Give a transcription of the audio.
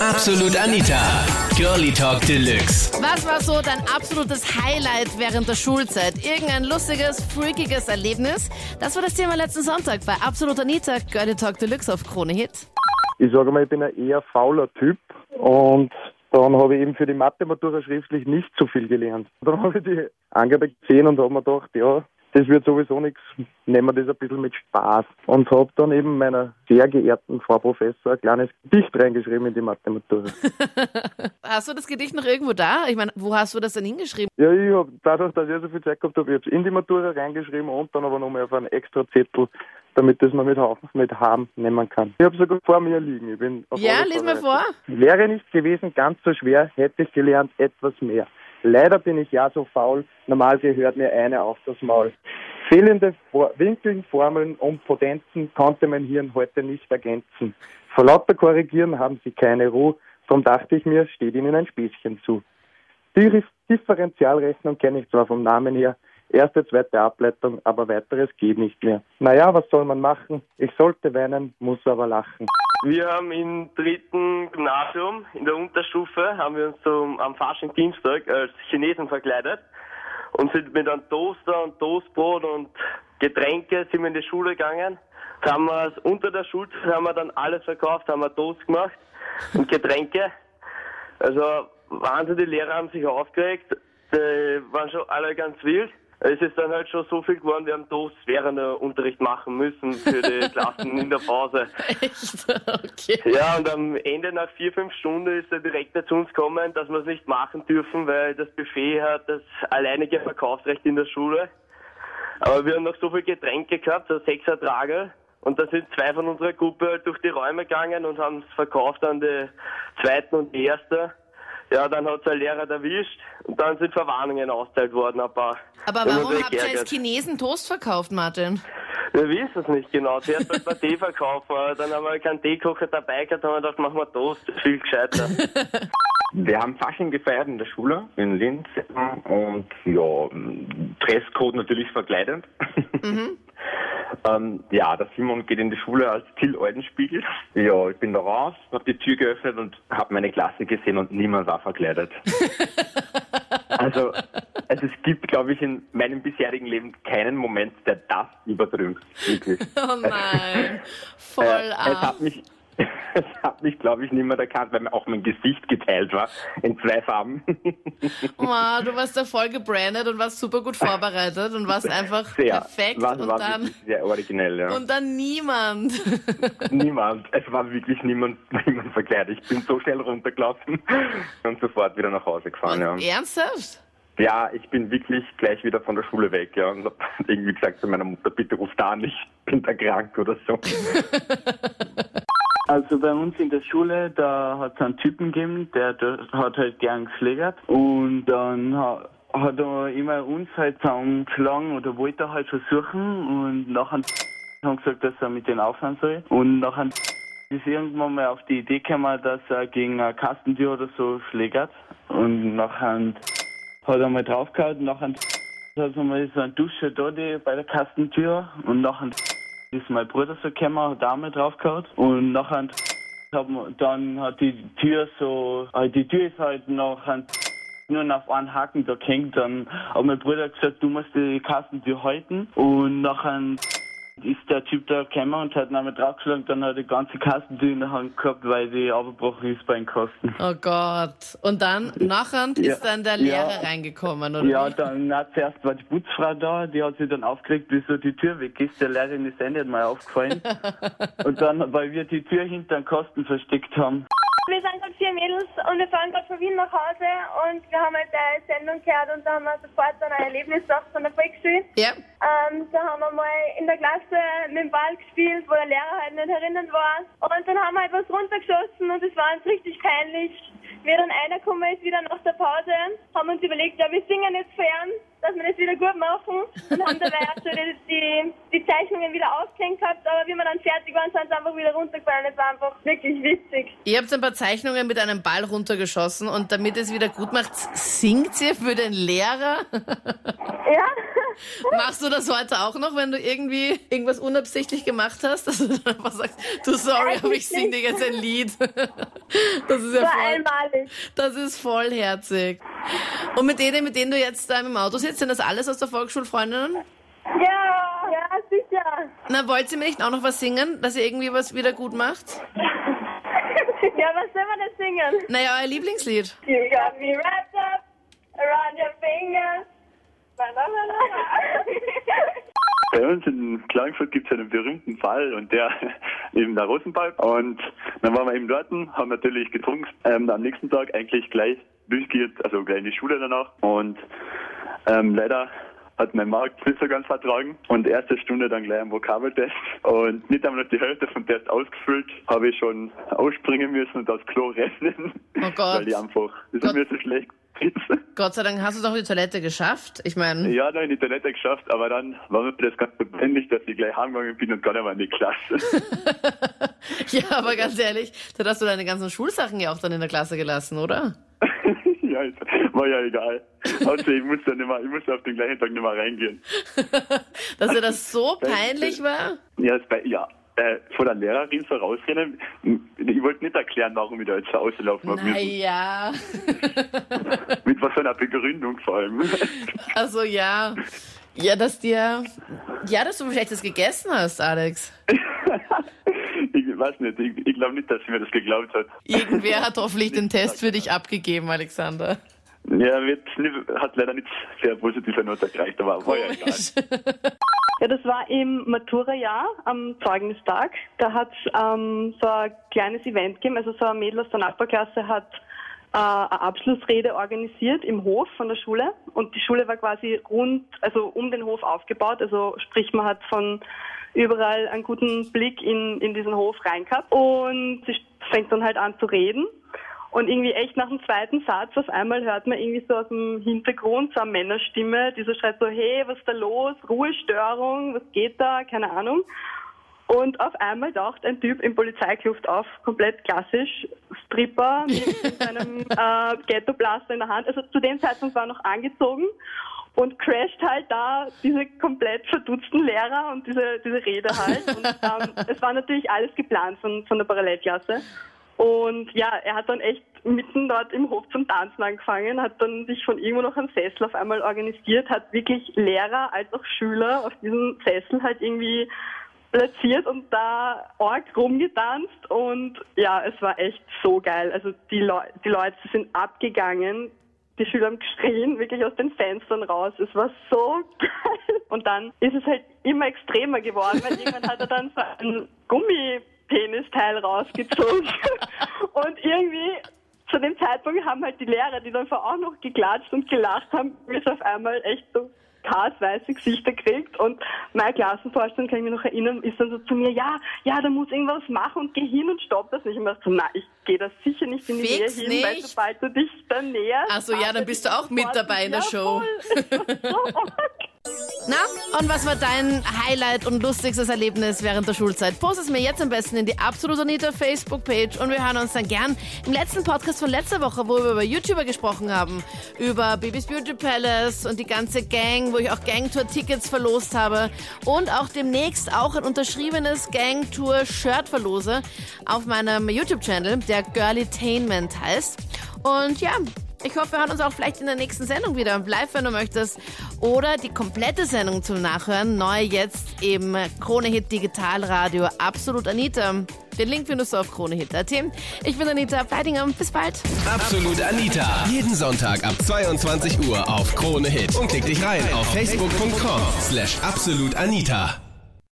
Absolut Anita. Girlie Talk Deluxe. Was war so dein absolutes Highlight während der Schulzeit? Irgendein lustiges, freakiges Erlebnis? Das war das Thema letzten Sonntag bei Absolut Anita, Girlie Talk Deluxe auf Krone Hit. Ich sage mal, ich bin ein eher fauler Typ und dann habe ich eben für die Mathematura schriftlich nicht so viel gelernt. Dann habe ich die Angabe gesehen und habe mir gedacht, ja, das wird sowieso nichts, nehmen wir das ein bisschen mit Spaß. Und habe dann eben meiner sehr geehrten Frau Professor ein kleines Gedicht reingeschrieben in die Mathematura. hast du das Gedicht noch irgendwo da? Ich meine, wo hast du das denn hingeschrieben? Ja, ich habe dadurch, dass ich so viel Zeit gehabt habe, ich habe es in die Matura reingeschrieben und dann aber nochmal auf einen extra Zettel, damit das man mit, mit Haben nehmen kann. Ich habe sogar vor mir liegen. Ich bin ja, lies mir vor. Wäre nicht gewesen ganz so schwer, hätte ich gelernt etwas mehr. Leider bin ich ja so faul, normal gehört mir eine auf das Maul. Fehlende Winkeln, Formeln und Potenzen konnte mein Hirn heute nicht ergänzen. Vor lauter Korrigieren haben sie keine Ruhe, darum dachte ich mir, steht ihnen ein Späßchen zu. Die Differentialrechnung kenne ich zwar vom Namen her, erste, zweite Ableitung, aber weiteres geht nicht mehr. Naja, was soll man machen? Ich sollte weinen, muss aber lachen. Wir haben im dritten Gymnasium in der Unterstufe haben wir uns so am Fasching Dienstag als Chinesen verkleidet und sind mit einem Toaster und Toastbrot und Getränke sind wir in die Schule gegangen. Da haben wir unter der Schulzeit haben wir dann alles verkauft, haben wir Toast gemacht und Getränke. Also Wahnsinn, die Lehrer haben sich aufgeregt, die waren schon alle ganz wild. Es ist dann halt schon so viel geworden, wir haben Toast während der Unterricht machen müssen für die Klassen in der Pause. Echt? Okay. Ja, und am Ende nach vier, fünf Stunden ist der Direktor zu uns gekommen, dass wir es nicht machen dürfen, weil das Buffet hat das alleinige Verkaufsrecht in der Schule. Aber wir haben noch so viel Getränke gehabt, so sechser Trage. Und da sind zwei von unserer Gruppe halt durch die Räume gegangen und haben es verkauft an die zweiten und die erste. Ja, dann hat es ein Lehrer erwischt und dann sind Verwarnungen ausgeteilt worden, ein paar. Aber warum habt ihr als Chinesen Toast verkauft, Martin? Wir wissen es nicht genau. Zuerst wollten wir Tee verkaufen, dann haben wir keinen Teekocher dabei gehabt, haben wir gedacht, machen wir Toast, viel gescheiter. Wir haben Fasching gefeiert in der Schule in Linz und ja, Dresscode natürlich verkleidet. Mhm. Ähm, ja, der Simon geht in die Schule als Till Eudenspiegel. Ja, ich bin da raus, habe die Tür geöffnet und habe meine Klasse gesehen und niemand war verkleidet. also, also es gibt, glaube ich, in meinem bisherigen Leben keinen Moment, der das übertrümpft. Wirklich. Oh nein, voll äh, Es hat mich, es hat mich, glaube ich, niemand erkannt, weil mir auch mein Gesicht geteilt war in zwei Farben. Wow, du warst da voll gebrandet und warst super gut vorbereitet und warst einfach sehr, perfekt. War, und war dann, sehr originell, ja. Und dann niemand. Niemand. Es war wirklich niemand, niemand verkleidet. Ich bin so schnell runtergelaufen und sofort wieder nach Hause gefahren, und ja. Ernsthaft? Ja, ich bin wirklich gleich wieder von der Schule weg, ja, und hab irgendwie gesagt zu meiner Mutter, bitte ruf da an, ich bin da krank oder so. Also bei uns in der Schule, da hat es einen Typen gegeben, der, hat halt gern geschlägert. Und dann hat, er immer uns halt zusammengeschlagen oder wollte halt versuchen und nachher haben gesagt, dass er mit denen aufhören soll. Und nachher ist irgendwann mal auf die Idee gekommen, dass er gegen eine Kastentür oder so schlägert. Und nachher hat er mal draufgehauen. Und nachher hat er mal so eine Dusche da bei der Kastentür. Und nachher ist mein Bruder so gekommen, hat mal draufgehauen und nachher haben, dann hat die Tür so, äh, die Tür ist halt noch nur auf einen Haken da gehängt. Dann hat mein Bruder gesagt, du musst die Kastentür halten und nachher ist der Typ da gekommen und hat nochmal draufgeschlagen, dann hat er die ganze Kastentür in der Hand gehabt, weil die abgebrochen ist bei den Kosten. Oh Gott. Und dann, nachher Ja. ist dann der Lehrer Ja. reingekommen, oder? Ja, wie? dann na, zuerst war die Putzfrau da, die hat sich dann aufgeregt, wieso die Tür weg ist. Der Lehrerin ist eh nicht mal aufgefallen. und dann, weil wir die Tür hinter den Kasten versteckt haben. Wir sind gerade vier Mädels und wir fahren gerade von Wien nach Hause und wir haben halt eine Sendung gehört und da haben wir sofort dann ein Erlebnis gehabt von der Volksschule. Ja. Ähm, da haben wir mal in der Klasse mit dem Ball gespielt, wo der Lehrer halt nicht erinnert war. Und dann haben wir halt was runtergeschossen und es war uns richtig peinlich. Dann einer gekommen ist, wieder nach der Pause, haben uns überlegt, ja, wir singen jetzt fern, dass wir das wieder gut machen und haben dabei auch so die, die, die Zeichnungen wieder aufgehängt gehabt, aber wie wir dann fertig waren, sind sie einfach wieder runtergefallen. Es war einfach wirklich witzig. Ihr habt ein paar Zeichnungen mit einem Ball runtergeschossen und damit es wieder gut macht, singt ihr für den Lehrer? Ja. Machst du das heute auch noch, wenn du irgendwie irgendwas unabsichtlich gemacht hast, dass du dann einfach sagst, du sorry, aber ich sing dir jetzt ein Lied. Das ist ja voll, einmalig. das ist vollherzig. Und mit denen, mit denen du jetzt da im Auto sitzt, sind das alles aus der Volksschulfreundinnen? Ja, ja, sicher. Na, wollt ihr mir nicht auch noch was singen, dass ihr irgendwie was wieder gut macht? Ja, was soll man denn singen? Naja, euer Lieblingslied. You got me wrapped up around your fingers. Bei uns in Klagenfurt gibt es einen berühmten Fall und der eben der Rosenbalg. Und dann waren wir eben dort, haben natürlich getrunken. Ähm, am nächsten Tag eigentlich gleich durchgeht, also gleich in die Schule danach. Und ähm, leider hat mein Markt nicht so ganz vertragen und erste Stunde dann gleich ein Vokabeltest und nicht einmal noch die Hälfte vom Test ausgefüllt, habe ich schon ausspringen müssen und aufs Klo rennen, Oh Gott. weil ich einfach, das Gott. ist mir so schlecht. Gott sei Dank hast du doch die Toilette geschafft. Ich meine, Ja, dann in die Toilette geschafft, aber dann war mir das ganz notwendig, dass ich gleich heimgegangen bin und gar nicht mehr in die Klasse. ja, aber ganz ehrlich, dann hast du deine ganzen Schulsachen ja auch dann in der Klasse gelassen, oder? ja, war ja egal. Also ich musste nicht mehr, ich musste auf den gleichen Tag nicht mehr reingehen. Dass dir das so peinlich war? Ja, bei, ja. Äh, vor der Lehrerin so rausrennen. Ich wollte nicht erklären, warum ich da jetzt so auslaufen habe. Naja. Mit was für einer Begründung vor allem. Also ja. Ja, dass dir. Ja, dass du vielleicht das gegessen hast, Alex. Ich weiß nicht, ich, ich glaube nicht, dass sie mir das geglaubt hat. Irgendwer hat hoffentlich den Test für dich abgegeben, Alexander. Ja, wird, hat leider nicht sehr positive Note gereicht, aber war ja egal. Ja, das war im Matura-Jahr am Zeugnistag. Da hat ähm, so ein kleines Event gegeben. Also so ein Mädel aus der Nachbarklasse hat äh, eine Abschlussrede organisiert im Hof von der Schule. Und die Schule war quasi rund, also um den Hof aufgebaut. Also sprich, man hat von überall einen guten Blick in, in diesen Hof rein gehabt. Und sie fängt dann halt an zu reden. Und irgendwie echt nach dem zweiten Satz auf einmal hört man irgendwie so aus dem Hintergrund so eine Männerstimme, die so schreit so, hey, was ist da los? Ruhestörung, was geht da? Keine Ahnung. Und auf einmal taucht ein Typ im Polizeikluft auf, komplett klassisch, Stripper mit seinem äh, Ghetto-Blaster in der Hand. Also zu dem Zeitpunkt war er noch angezogen und crasht halt da diese komplett verdutzten Lehrer und diese, diese Rede halt. Und ähm, es war natürlich alles geplant von, von der Parallelklasse. Und ja, er hat dann echt mitten dort im Hof zum Tanzen angefangen, hat dann sich von irgendwo noch einen Sessel auf einmal organisiert, hat wirklich Lehrer als auch Schüler auf diesem Sessel halt irgendwie platziert und da arg rumgetanzt und ja, es war echt so geil. Also die, Leu die Leute sind abgegangen, die Schüler haben geschrien, wirklich aus den Fenstern raus. Es war so geil. Und dann ist es halt immer extremer geworden, weil irgendwann hat er dann so ein Gummipenisteil rausgezogen. Und irgendwie zu dem Zeitpunkt haben halt die Lehrer, die dann vor auch noch geklatscht und gelacht haben, bis auf einmal echt so weiße Gesichter kriegt und meine Klassenvorstellung, kann ich mich noch erinnern, ist dann so zu mir, ja, ja, da muss irgendwas machen und geh hin und stopp das nicht. Und ich so, nein, ich gehe da sicher nicht in die Fix Nähe hin, weil nicht. sobald du dich da näherst... Ach so, ja, dann bist du auch mit dabei in der Show. Show. Na, und was war dein Highlight und lustigstes Erlebnis während der Schulzeit? Post es mir jetzt am besten in die Absolut Anita Facebook-Page und wir hören uns dann gern im letzten Podcast von letzter Woche, wo wir über YouTuber gesprochen haben, über Babys Beauty Palace und die ganze Gang, wo ich auch Gangtour-Tickets verlost habe und auch demnächst auch ein unterschriebenes Gangtour-Shirt verlose auf meinem YouTube-Channel, der Girlytainment heißt. Und ja, ich hoffe, wir hören uns auch vielleicht in der nächsten Sendung wieder live, wenn du möchtest. Oder die komplette Sendung zum Nachhören, neu jetzt im Kronehit Digitalradio Absolut Anita. Den Link findest du auf kronehit.at. Ich bin Anita Pleidinger. Bis bald. Absolut Anita. Jeden Sonntag ab 22 Uhr auf Krone Hit. Und klick dich rein auf facebook.com slash absolutanita.